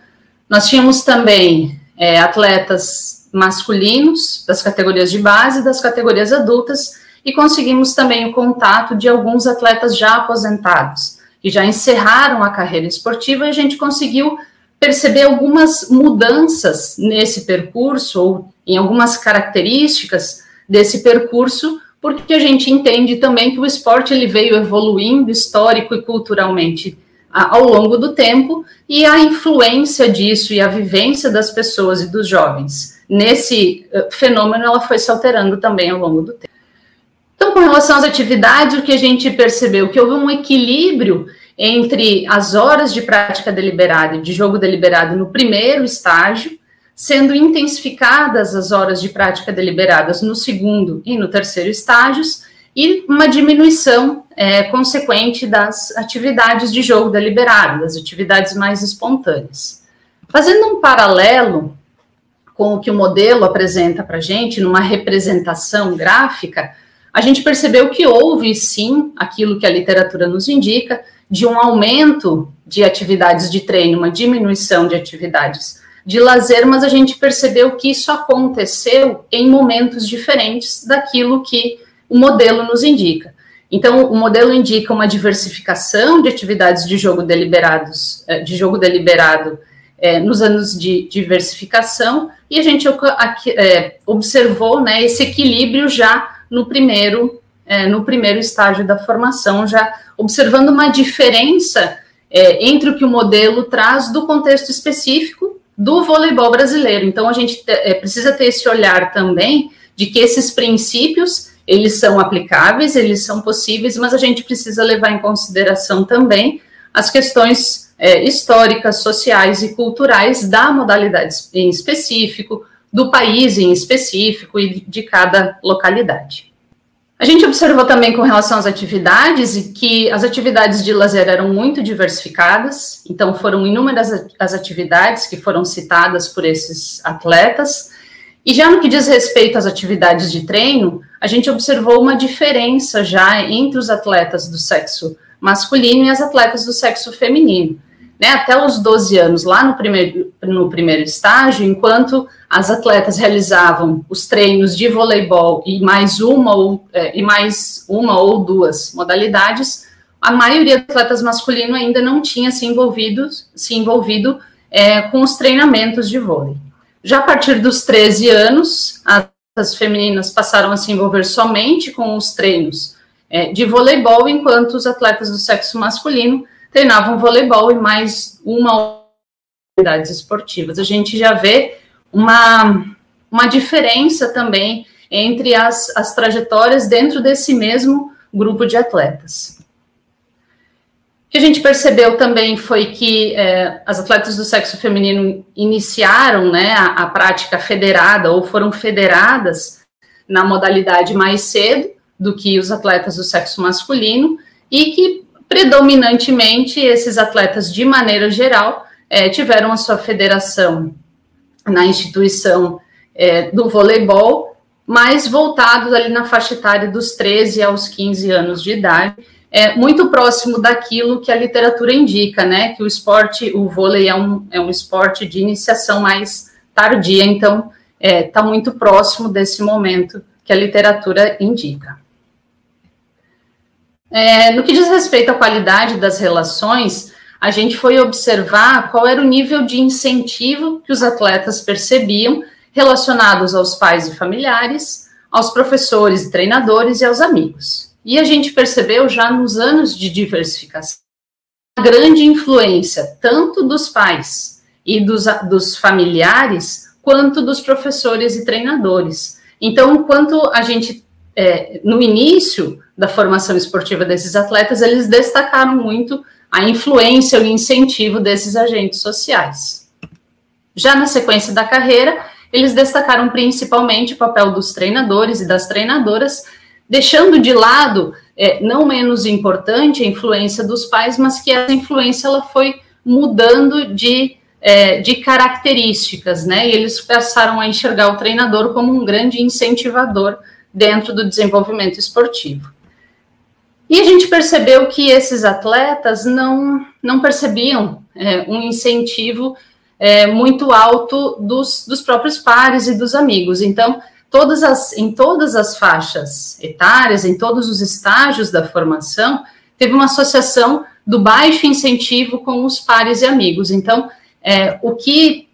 S4: Nós tínhamos também é, atletas masculinos, das categorias de base, das categorias adultas, e conseguimos também o contato de alguns atletas já aposentados, que já encerraram a carreira esportiva, e a gente conseguiu perceber algumas mudanças nesse percurso, ou em algumas características desse percurso, porque a gente entende também que o esporte ele veio evoluindo histórico e culturalmente ao longo do tempo e a influência disso e a vivência das pessoas e dos jovens nesse eh, fenômeno ela foi se alterando também ao longo do tempo. Então, com relação às atividades, o que a gente percebeu que houve um equilíbrio entre as horas de prática deliberada e de jogo deliberado no primeiro estágio, sendo intensificadas as horas de prática deliberadas no segundo e no terceiro estágios, e uma diminuição é, consequente das atividades de jogo deliberado, das atividades mais espontâneas. Fazendo um paralelo com o que o modelo apresenta para a gente, numa representação gráfica, a gente percebeu que houve sim aquilo que a literatura nos indica, de um aumento de atividades de treino, uma diminuição de atividades de lazer, mas a gente percebeu que isso aconteceu em momentos diferentes daquilo que o modelo nos indica. Então, o modelo indica uma diversificação de atividades de jogo deliberados, eh, de jogo deliberado é, nos anos de diversificação, e a gente é, observou né, esse equilíbrio já no primeiro, é, no primeiro estágio da formação, já observando uma diferença entre o que o modelo traz do contexto específico do voleibol brasileiro. Então, a gente precisa ter esse olhar também de que esses princípios eles são aplicáveis, eles são possíveis, mas a gente precisa levar em consideração também as questões é, históricas, sociais e culturais da modalidade em específico, do país em específico e de cada localidade. A gente observou também com relação às atividades que as atividades de lazer eram muito diversificadas, então foram inúmeras as atividades que foram citadas por esses atletas, e já no que diz respeito às atividades de treino, a gente observou uma diferença já entre os atletas do sexo masculino e as atletas do sexo feminino. Né, até os 12 anos, lá no primeiro, no primeiro estágio, enquanto as atletas realizavam os treinos de voleibol e mais uma ou, é, e mais uma ou duas modalidades, a maioria dos atletas masculinos ainda não tinha se envolvido, se envolvido é, com os treinamentos de vôlei. Já a partir dos 13 anos, as femininas passaram a se envolver somente com os treinos é, de voleibol, enquanto os atletas do sexo masculino treinavam voleibol e mais uma atividades esportivas. A gente já vê uma, uma diferença também entre as, as trajetórias dentro desse mesmo grupo de atletas. O que a gente percebeu também foi que é, as atletas do sexo feminino iniciaram né, a, a, prática federada ou foram federadas na modalidade mais cedo do que os atletas do sexo masculino e que predominantemente esses atletas, de maneira geral, é, tiveram a sua federação na instituição é, do voleibol, mais voltados ali na faixa etária dos 13 aos 15 anos de idade é muito próximo daquilo que a literatura indica, né? Que o esporte, o vôlei é um, é um esporte de iniciação mais tardia, então está é, muito próximo desse momento que a literatura indica. É, no que diz respeito à qualidade das relações, a gente foi observar qual era o nível de incentivo que os atletas percebiam relacionados aos pais e familiares, aos professores e treinadores e aos amigos. E a gente percebeu já nos anos de diversificação a grande influência tanto dos pais e dos, dos familiares, quanto dos professores e treinadores. Então, enquanto a gente, é, no início da formação esportiva desses atletas, eles destacaram muito a influência e o incentivo desses agentes sociais. Já na sequência da carreira, eles destacaram principalmente o papel dos treinadores e das treinadoras, deixando de lado, é, não menos importante, a influência dos pais, mas que essa influência ela foi mudando de, é, de características, né? E eles passaram a enxergar o treinador como um grande incentivador dentro do desenvolvimento esportivo. E a gente percebeu que esses atletas não, não percebiam é, um incentivo é, muito alto dos, dos próprios pares e dos amigos. Então, todas as, em todas as faixas etárias, em todos os estágios da formação, teve uma associação do baixo incentivo com os pares e amigos. Então, é, o que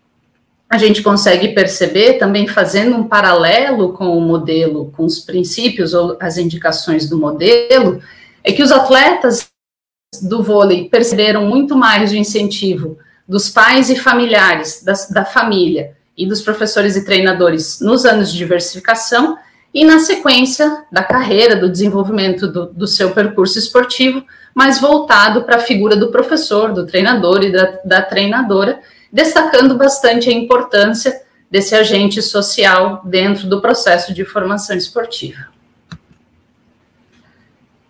S4: a gente consegue perceber, também fazendo um paralelo com o modelo, com os princípios ou as indicações do modelo, é que os atletas do vôlei perceberam muito mais o incentivo dos pais e familiares, da, da família e dos professores e treinadores nos anos de diversificação e na sequência da carreira, do desenvolvimento do, do seu percurso esportivo, mais voltado para a figura do professor, do treinador e da, da treinadora, destacando bastante a importância desse agente social dentro do processo de formação esportiva.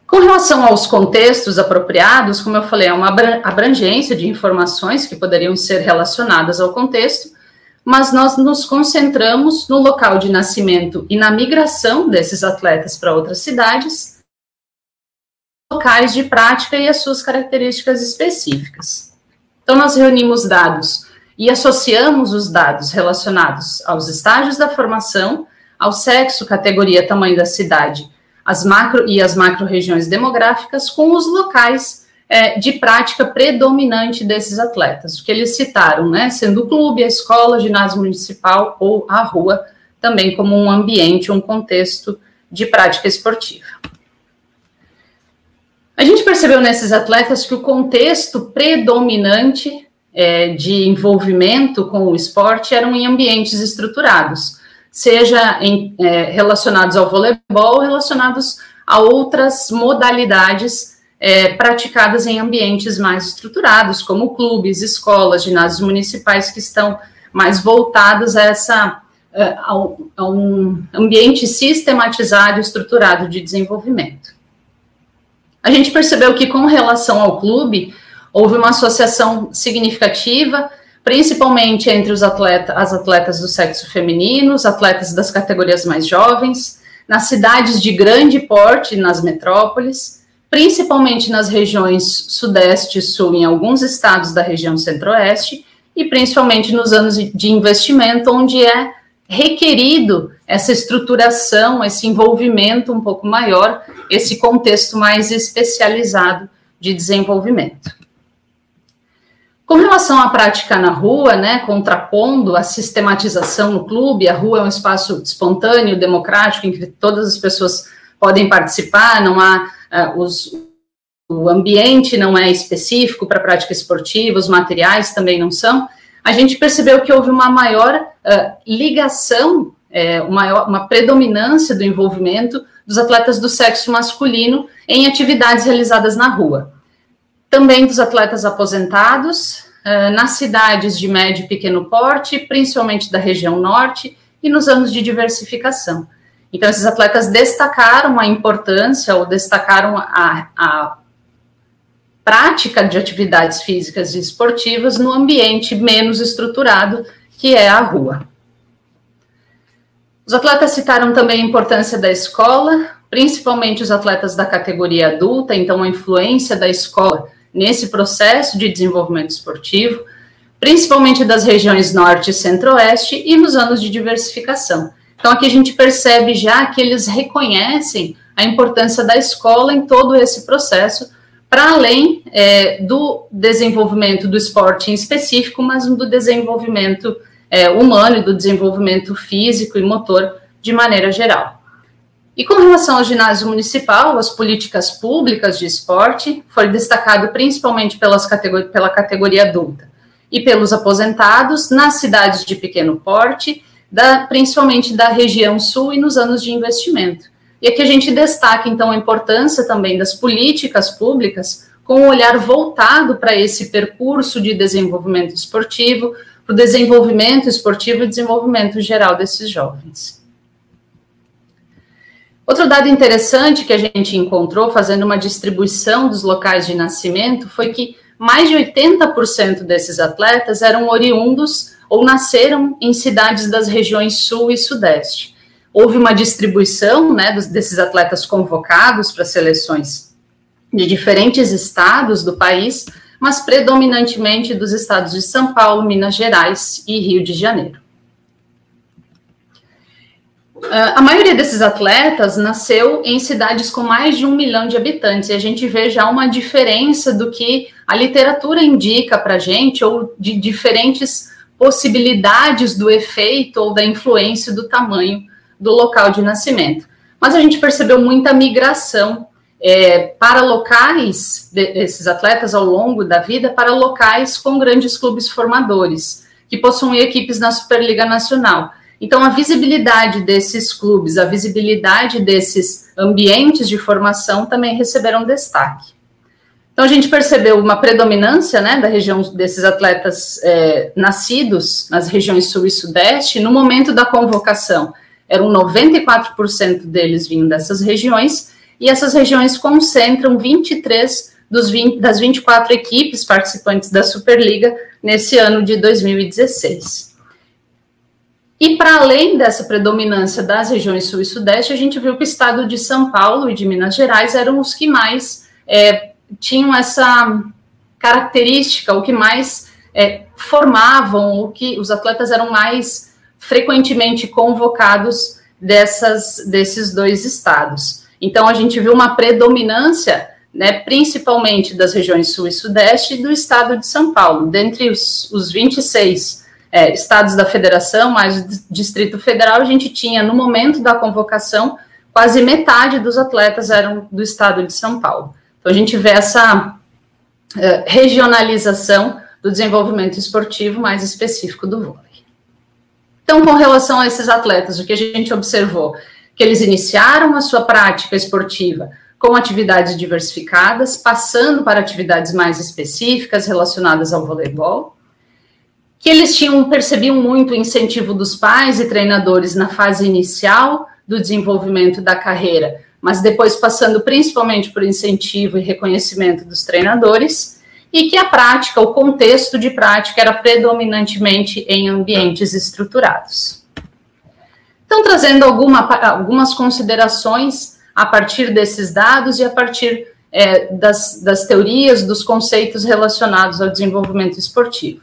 S4: Com relação aos contextos apropriados, como eu falei, é uma abrangência de informações que poderiam ser relacionadas ao contexto, mas nós nos concentramos no local de nascimento e na migração desses atletas para outras cidades, locais de prática e as suas características específicas. Então, nós reunimos dados e associamos os dados relacionados aos estágios da formação, ao sexo, categoria, tamanho da cidade as macro e as macro-regiões demográficas com os locais é, de prática predominante desses atletas, que eles citaram, né, sendo o clube, a escola, o ginásio municipal ou a rua, também como um ambiente, um contexto de prática esportiva. A gente percebeu nesses atletas que o contexto predominante é, de envolvimento com o esporte eram em ambientes estruturados, seja em, é, relacionados ao voleibol, relacionados a outras modalidades é, praticadas em ambientes mais estruturados, como clubes, escolas, ginásios municipais, que estão mais voltados a essa é, a, um ambiente sistematizado, estruturado de desenvolvimento. A gente percebeu que, com relação ao clube, houve uma associação significativa principalmente entre os atletas, as atletas do sexo feminino, os atletas das categorias mais jovens, nas cidades de grande porte, nas metrópoles, principalmente nas regiões sudeste e sul, em alguns estados da região centro-oeste, e principalmente nos anos de investimento, onde é requerido essa estruturação, esse envolvimento um pouco maior, esse contexto mais especializado de desenvolvimento. Com relação à prática na rua, né, contrapondo a sistematização no clube, a rua é um espaço espontâneo, democrático, em que todas as pessoas podem participar, não há uh, os, o ambiente não é específico para prática esportiva, os materiais também não são. A gente percebeu que houve uma maior uh, ligação, é, uma, uma predominância do envolvimento dos atletas do sexo masculino em atividades realizadas na rua também dos atletas aposentados, uh, nas cidades de médio e pequeno porte, principalmente da região norte, e nos anos de diversificação. Então, esses atletas destacaram a importância ou destacaram a, a prática de atividades físicas e esportivas no ambiente menos estruturado, que é a rua. Os atletas citaram também a importância da escola, principalmente os atletas da categoria adulta, então a influência da escola nesse processo de desenvolvimento esportivo, principalmente das regiões norte e centro-oeste e nos anos de diversificação. Então, aqui a gente percebe já que eles reconhecem a importância da escola em todo esse processo, para além é, do desenvolvimento do esporte em específico, mas do desenvolvimento é, humano e do desenvolvimento físico e motor de maneira geral. E com relação ao ginásio municipal, as políticas públicas de esporte foi destacado principalmente pelas pela categoria adulta e pelos aposentados nas cidades de pequeno porte, da, principalmente da região sul e nos anos de investimento. E aqui a gente destaca, então, a importância também das políticas públicas com um olhar voltado para esse percurso de desenvolvimento esportivo, para o desenvolvimento esportivo e desenvolvimento geral desses jovens. Outro dado interessante que a gente encontrou fazendo uma distribuição dos locais de nascimento foi que mais de 80% desses atletas eram oriundos ou nasceram em cidades das regiões sul e sudeste. Houve uma distribuição né, desses atletas convocados para seleções de diferentes estados do país, mas predominantemente dos estados de São Paulo, Minas Gerais e Rio de Janeiro. Ah, a maioria desses atletas nasceu em cidades com mais de um milhão de habitantes, e a gente vê já uma diferença do que a literatura indica para a gente, ou de diferentes possibilidades do efeito ou da influência do tamanho do local de nascimento. Mas a gente percebeu muita migração é, para locais desses atletas ao longo da vida, para locais com grandes clubes formadores, que possuem equipes na Superliga Nacional. Então, a visibilidade desses clubes, a visibilidade desses ambientes de formação também receberam destaque. Então, a gente percebeu uma predominância né, da região desses atletas é, nascidos nas regiões sul e sudeste. No momento da convocação, eram 94% deles vinham dessas regiões, e essas regiões concentram 23 dos 20, das 24 equipes participantes da Superliga nesse ano de 2016. E para além dessa predominância das regiões sul e sudeste, a gente viu que o estado de São Paulo e de Minas Gerais eram os que mais é, tinham essa característica, o que mais é, formavam, o que os atletas eram mais frequentemente convocados dessas, desses dois estados. Então, a gente viu uma predominância, né, principalmente das regiões sul e sudeste, do estado de São Paulo. Dentre os, os 26 é, estados da federação, mais Distrito Federal, a gente tinha, no momento da convocação, quase metade dos atletas eram do estado de São Paulo. Então, a gente vê essa é, regionalização do desenvolvimento esportivo mais específico do vôlei. Então, com relação a esses atletas, o que a gente observou? Que eles iniciaram a sua prática esportiva com atividades diversificadas, passando para atividades mais específicas relacionadas ao voleibol, que eles tinham percebiam muito o incentivo dos pais e treinadores na fase inicial do desenvolvimento da carreira, mas depois passando principalmente por incentivo e reconhecimento dos treinadores, e que a prática, o contexto de prática era predominantemente em ambientes estruturados. Então, trazendo alguma, algumas considerações a partir desses dados e a partir é, das, das teorias, dos conceitos relacionados ao desenvolvimento esportivo.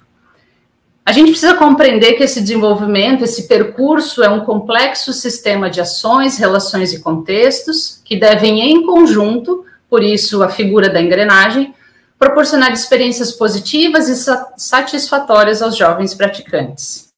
S4: A gente precisa compreender que esse desenvolvimento, esse percurso é um complexo sistema de ações, relações e contextos que devem, em conjunto, por isso a figura da engrenagem, proporcionar experiências positivas e satisfatórias aos jovens praticantes.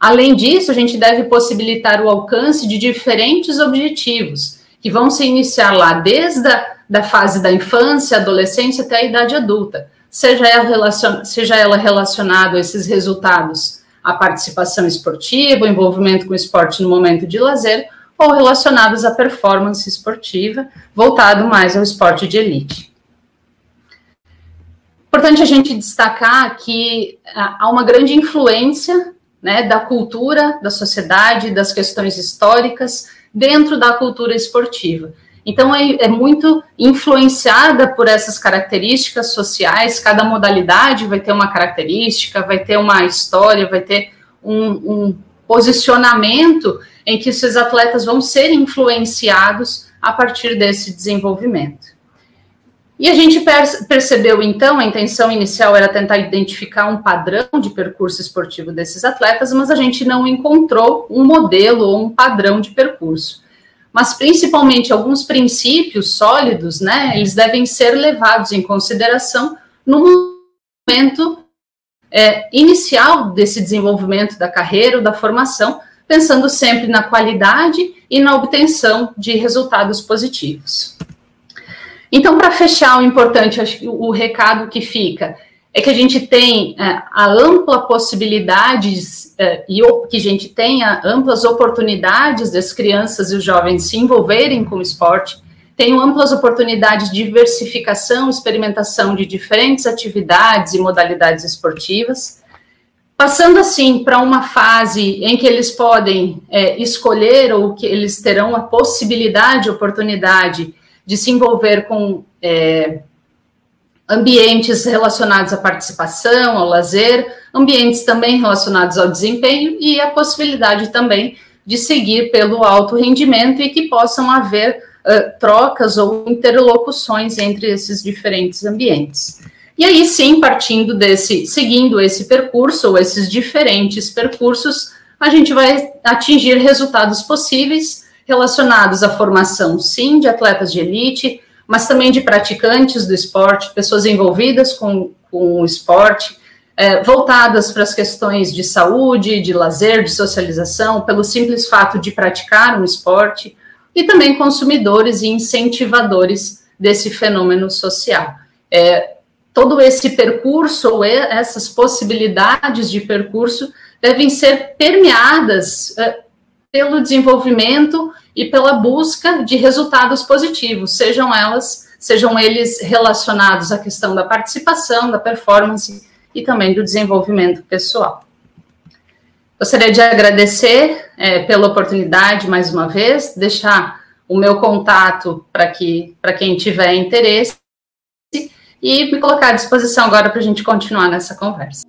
S4: Além disso, a gente deve possibilitar o alcance de diferentes objetivos, que vão se iniciar lá desde a da fase da infância, adolescência até a idade adulta, seja ela, seja ela relacionada a esses resultados, a participação esportiva, o envolvimento com o esporte no momento de lazer, ou relacionados à performance esportiva, voltado mais ao esporte de elite. Importante a gente destacar que há uma grande influência né, da cultura, da sociedade, das questões históricas dentro da cultura esportiva. Então, é, é, muito influenciada por essas características sociais, cada modalidade vai ter uma característica, vai ter uma história, vai ter um, um posicionamento em que esses atletas vão ser influenciados a partir desse desenvolvimento. E a gente percebeu, então, a intenção inicial era tentar identificar um padrão de percurso esportivo desses atletas, mas a gente não encontrou um modelo ou um padrão de percurso mas principalmente alguns princípios sólidos, né, eles devem ser levados em consideração no momento é, inicial desse desenvolvimento da carreira ou da formação, pensando sempre na qualidade e na obtenção de resultados positivos. Então, para fechar, o importante, acho que o recado que fica é que a gente tem é, a ampla possibilidades é, e que a gente tenha amplas oportunidades das crianças e os jovens se envolverem com o esporte, tenham amplas oportunidades de diversificação, experimentação de diferentes atividades e modalidades esportivas, Passando assim para uma fase em que eles podem é, escolher ou que eles terão a possibilidade, oportunidade de se envolver com é, ambientes relacionados à participação, ao lazer, ambientes também relacionados ao desempenho e a possibilidade também de seguir pelo alto rendimento e que possam haver uh, trocas ou interlocuções entre esses diferentes ambientes. E aí sim, partindo desse, seguindo esse percurso ou esses diferentes percursos, a gente vai atingir resultados possíveis relacionados à formação, sim, de atletas de elite, mas também de praticantes do esporte, pessoas envolvidas com, com o esporte, é, voltadas para as questões de saúde, de lazer, de socialização, pelo simples fato de praticar um esporte, e também consumidores e incentivadores desse fenômeno social. É, todo esse percurso ou essas possibilidades de percurso devem ser permeadas uh, pelo desenvolvimento e pela busca de resultados positivos, sejam elas, sejam eles relacionados à questão da participação, da performance e também do desenvolvimento pessoal. Gostaria de agradecer é, pela oportunidade mais uma vez, deixar o meu contato para que quem tiver interesse e me colocar à disposição agora para a gente continuar nessa conversa.